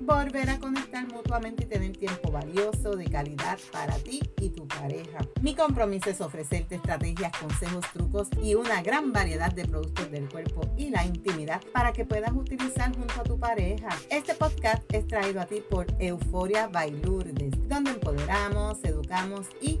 volver a conectar mutuamente y tener tiempo valioso de calidad para ti y tu pareja. Mi compromiso es ofrecerte estrategias, consejos, trucos y una gran variedad de productos del cuerpo y la intimidad para que puedas utilizar junto a tu pareja. Este podcast es traído a ti por Euforia Bailurdes, donde empoderamos, educamos y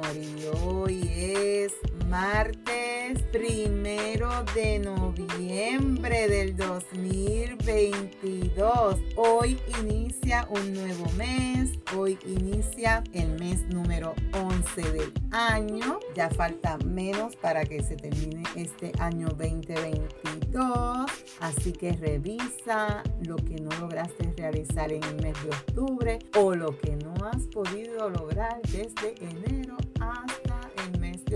Y hoy es martes primero de noviembre del 2022. Hoy inicia un nuevo mes. Hoy inicia el mes número 11 del año. Ya falta menos para que se termine este año 2022. Así que revisa lo que no lograste realizar en el mes de octubre o lo que no has podido lograr desde enero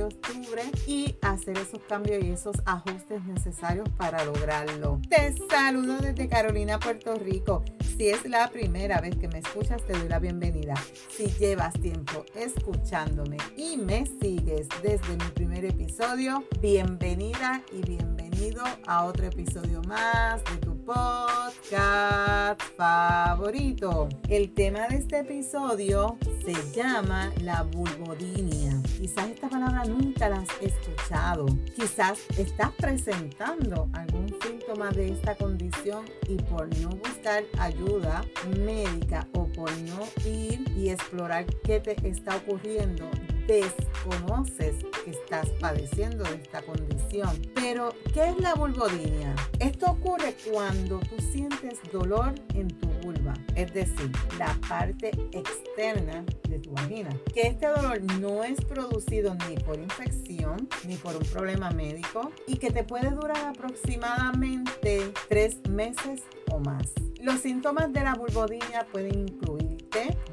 octubre y hacer esos cambios y esos ajustes necesarios para lograrlo. Te saludo desde Carolina, Puerto Rico. Si es la primera vez que me escuchas, te doy la bienvenida. Si llevas tiempo escuchándome y me sigues desde mi primer episodio, bienvenida y bienvenido a otro episodio más de tu podcast favorito. El tema de este episodio se llama la vulvodinia. Quizás esta palabra nunca la has escuchado. Quizás estás presentando algún síntoma de esta condición y por no buscar ayuda médica o por no ir y explorar qué te está ocurriendo, desconoces que estás padeciendo de esta condición. Pero, ¿qué es la vulvodinia? Esto ocurre cuando tú sientes dolor en tu vulva, es decir, la parte externa de tu vagina. Que este dolor no es producido ni por infección ni por un problema médico y que te puede durar aproximadamente tres meses o más. Los síntomas de la vulvodinia pueden incluirte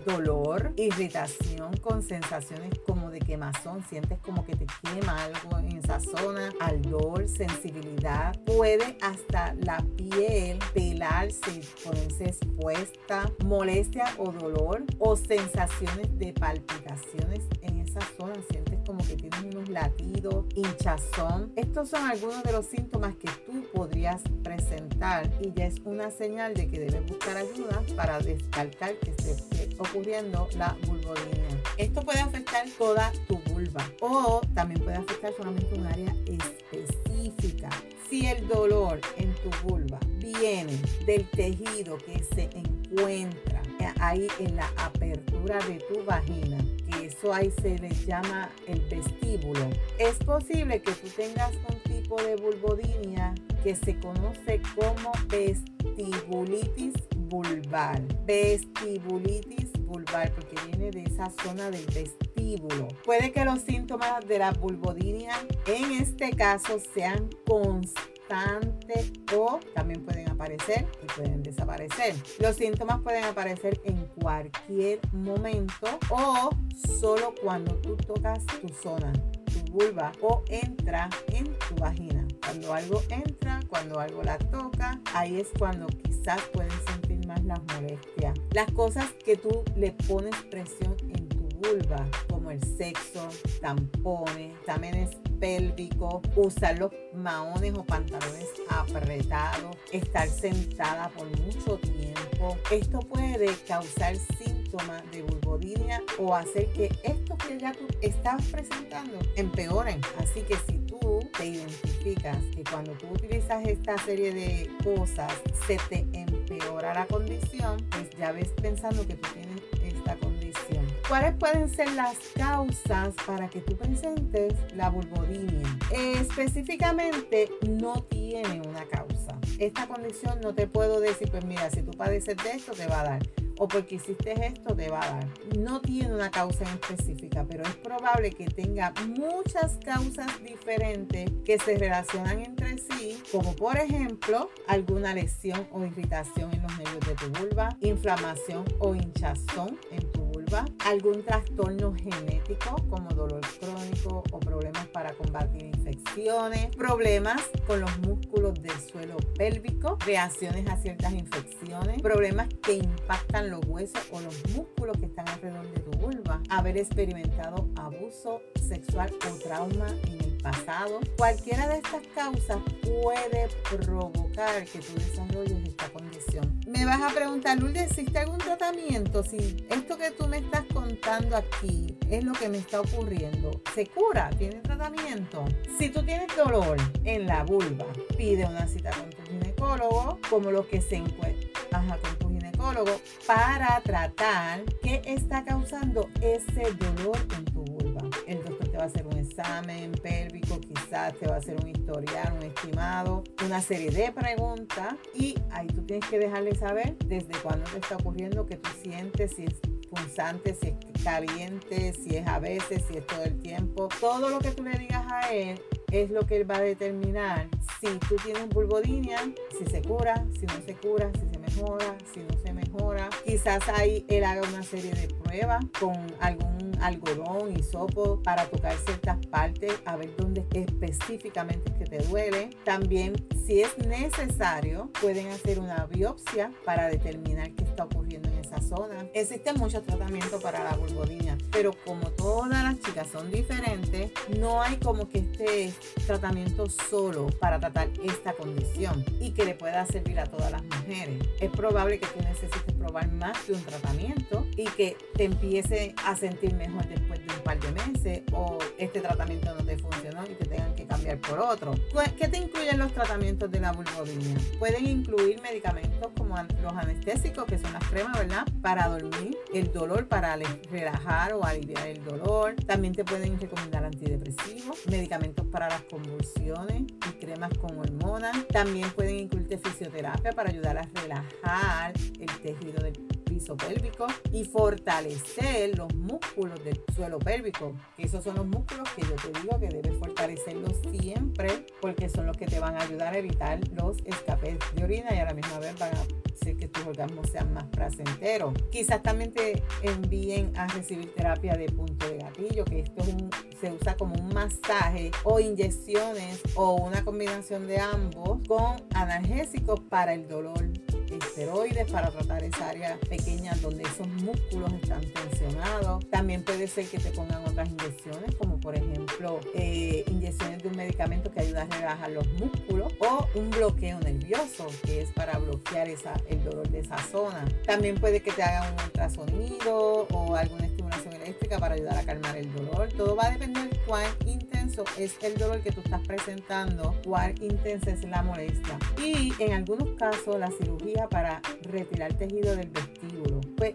dolor, irritación con sensaciones como de quemazón, sientes como que te quema algo en esa zona, ardor, sensibilidad, puede hasta la piel pelarse, ponerse expuesta, molestia o dolor o sensaciones de palpitaciones en esa zona, sientes como que tienes unos latidos, hinchazón. Estos son algunos de los síntomas que tú podrías presentar y ya es una señal de que debes buscar ayuda para descartar que esté ocurriendo la vulvodinia. Esto puede afectar toda tu vulva o también puede afectar solamente un área específica. Si el dolor en tu vulva viene del tejido que se encuentra ahí en la apertura de tu vagina, que eso ahí se le llama el vestíbulo, es posible que tú tengas un tipo de vulvodinia que se conoce como vestibulitis vulvar. Vestibulitis vulvar porque viene de esa zona del vestíbulo. Puede que los síntomas de la vulvodinia en este caso sean constantes o también pueden aparecer y pueden desaparecer. Los síntomas pueden aparecer en cualquier momento o solo cuando tú tocas tu zona vulva o entra en tu vagina. Cuando algo entra, cuando algo la toca, ahí es cuando quizás puedes sentir las molestias. Las cosas que tú le pones presión en tu vulva, como el sexo, tampones, también pélvico, usar los maones o pantalones apretados, estar sentada por mucho tiempo. Esto puede causar síntomas de vulvodinia o hacer que esto que ya tú estás presentando empeoren. Así que si identificas que cuando tú utilizas esta serie de cosas se te empeora la condición, pues ya ves pensando que tú tienes esta condición. ¿Cuáles pueden ser las causas para que tú presentes la vulvodinia? específicamente no tiene una causa. Esta condición no te puedo decir, pues mira, si tú padeces de esto te va a dar o porque hiciste esto te va a dar. No tiene una causa en específica, pero es probable que tenga muchas causas diferentes que se relacionan entre sí, como por ejemplo alguna lesión o irritación en los nervios de tu vulva, inflamación o hinchazón en tu algún trastorno genético como dolor crónico o problemas para combatir infecciones, problemas con los músculos del suelo pélvico, reacciones a ciertas infecciones, problemas que impactan los huesos o los músculos que están alrededor de tu vulva, haber experimentado abuso sexual o trauma en el pasado. Cualquiera de estas causas puede provocar que tú desarrolles esta condición. Me vas a preguntar, Lourdes, ¿existe algún tratamiento? Si esto que tú me estás contando aquí es lo que me está ocurriendo, ¿se cura? ¿Tiene tratamiento? Si tú tienes dolor en la vulva, pide una cita con tu ginecólogo, como lo que se encuentra. Ajá, con tu ginecólogo para tratar qué está causando ese dolor en tu va a hacer un examen pélvico, quizás te va a hacer un historial, un estimado, una serie de preguntas y ahí tú tienes que dejarle saber desde cuándo te está ocurriendo, que tú sientes, si es punzante, si es caliente, si es a veces, si es todo el tiempo. Todo lo que tú le digas a él es lo que él va a determinar si tú tienes vulvodinia, si se cura, si no se cura, si si no se mejora. Quizás ahí él haga una serie de pruebas con algún algodón y sopo para tocar ciertas partes, a ver dónde específicamente es que te duele. También, si es necesario, pueden hacer una biopsia para determinar qué está ocurriendo en esa zona. Existen muchos tratamientos para la vulvodinia, pero como todas las chicas son diferentes, no hay como que este tratamiento solo para tratar esta condición y que le pueda servir a todas las mujeres. Es probable que tú necesites probar más de un tratamiento y que te empiece a sentir mejor después de un par de meses o este tratamiento no te funcionó y te tengan que cambiar por otro. ¿Qué te incluyen los tratamientos de la vulvodinia? Pueden incluir medicamentos como los anestésicos, que son las cremas, ¿verdad? Para dormir, el dolor, para relajar o aliviar el dolor. También te pueden recomendar antidepresivos, medicamentos para las convulsiones y cremas con hormonas. También pueden incluirte fisioterapia para ayudar a relajar el tejido del piso pélvico y fortalecer los músculos del suelo pélvico. Esos son los músculos que yo te digo que debes fortalecerlos siempre porque son los que te van a ayudar a evitar los escapes de orina y a la misma vez van a hacer que tus orgasmos sean más placenteros. Quizás también te envíen a recibir terapia de punto de gatillo, que esto se usa como un masaje o inyecciones o una combinación de ambos con analgésicos para el dolor esteroides para tratar esa área pequeña donde esos músculos están tensionados. También puede ser que te pongan otras inyecciones, como por ejemplo eh, inyecciones de un medicamento que ayuda a relajar los músculos o un bloqueo nervioso, que es para bloquear el dolor de esa zona. También puede que te hagan un ultrasonido o alguna para ayudar a calmar el dolor. Todo va a depender de cuán intenso es el dolor que tú estás presentando, cuán intensa es la molestia. Y en algunos casos la cirugía para retirar tejido del vestíbulo. Pues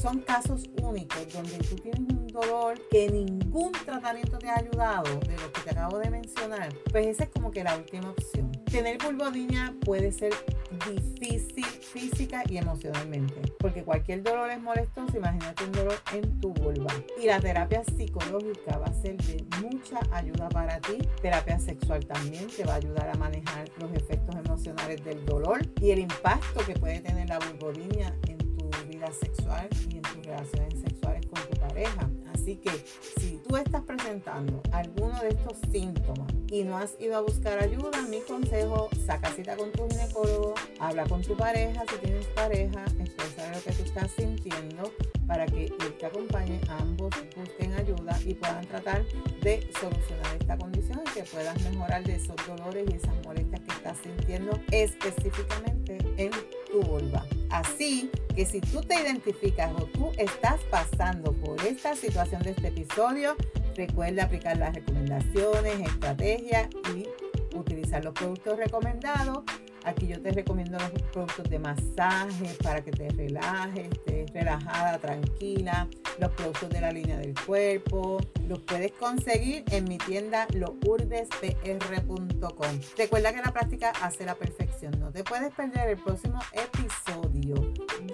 son casos únicos donde tú tienes un dolor que ningún tratamiento te ha ayudado de lo que te acabo de mencionar. Pues esa es como que la última opción. Tener vulvodinia puede ser difícil física y emocionalmente, porque cualquier dolor es molestoso, imagínate un dolor en tu vulva. Y la terapia psicológica va a ser de mucha ayuda para ti. Terapia sexual también te va a ayudar a manejar los efectos emocionales del dolor y el impacto que puede tener la vulvodinia en tu vida sexual y en tus relaciones sexuales tu pareja. Así que si tú estás presentando alguno de estos síntomas y no has ido a buscar ayuda, mi consejo, saca cita con tu ginecólogo, habla con tu pareja, si tienes pareja, expresa lo que tú estás sintiendo para que él te acompañe, ambos busquen ayuda y puedan tratar de solucionar esta condición y que puedas mejorar de esos dolores y esas molestias que estás sintiendo específicamente en tu vulva. Así que si tú te identificas o tú estás pasando por esta situación de este episodio, recuerda aplicar las recomendaciones, estrategias y utilizar los productos recomendados. Aquí yo te recomiendo los productos de masaje para que te relajes, estés relajada, tranquila. los productos de la línea del cuerpo. Los puedes conseguir en mi tienda lourdespr.com. Recuerda que la práctica hace la perfección. No te puedes perder el próximo episodio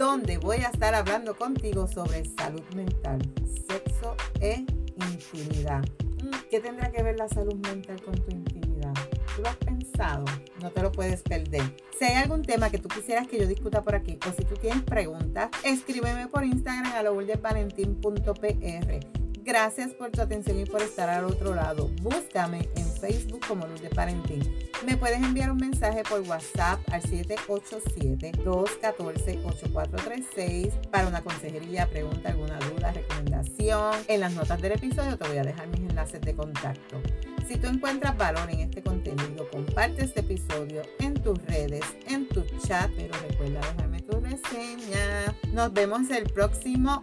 donde voy a estar hablando contigo sobre salud mental, sexo e intimidad. Mm, ¿Qué tendrá que ver la salud mental con tu intimidad? ¿Tú lo has pensado? No te lo puedes perder. Si hay algún tema que tú quisieras que yo discuta por aquí o si tú tienes preguntas, escríbeme por Instagram a lourdesvalentín.pr. Gracias por tu atención y por estar al otro lado. Búscame en Facebook como Luz de Parentín. Me puedes enviar un mensaje por WhatsApp al 787-214-8436 para una consejería, pregunta, alguna duda, recomendación. En las notas del episodio te voy a dejar mis enlaces de contacto. Si tú encuentras valor en este contenido, comparte este episodio en tus redes, en tu chat, pero recuerda dejarme tu reseña. Nos vemos el próximo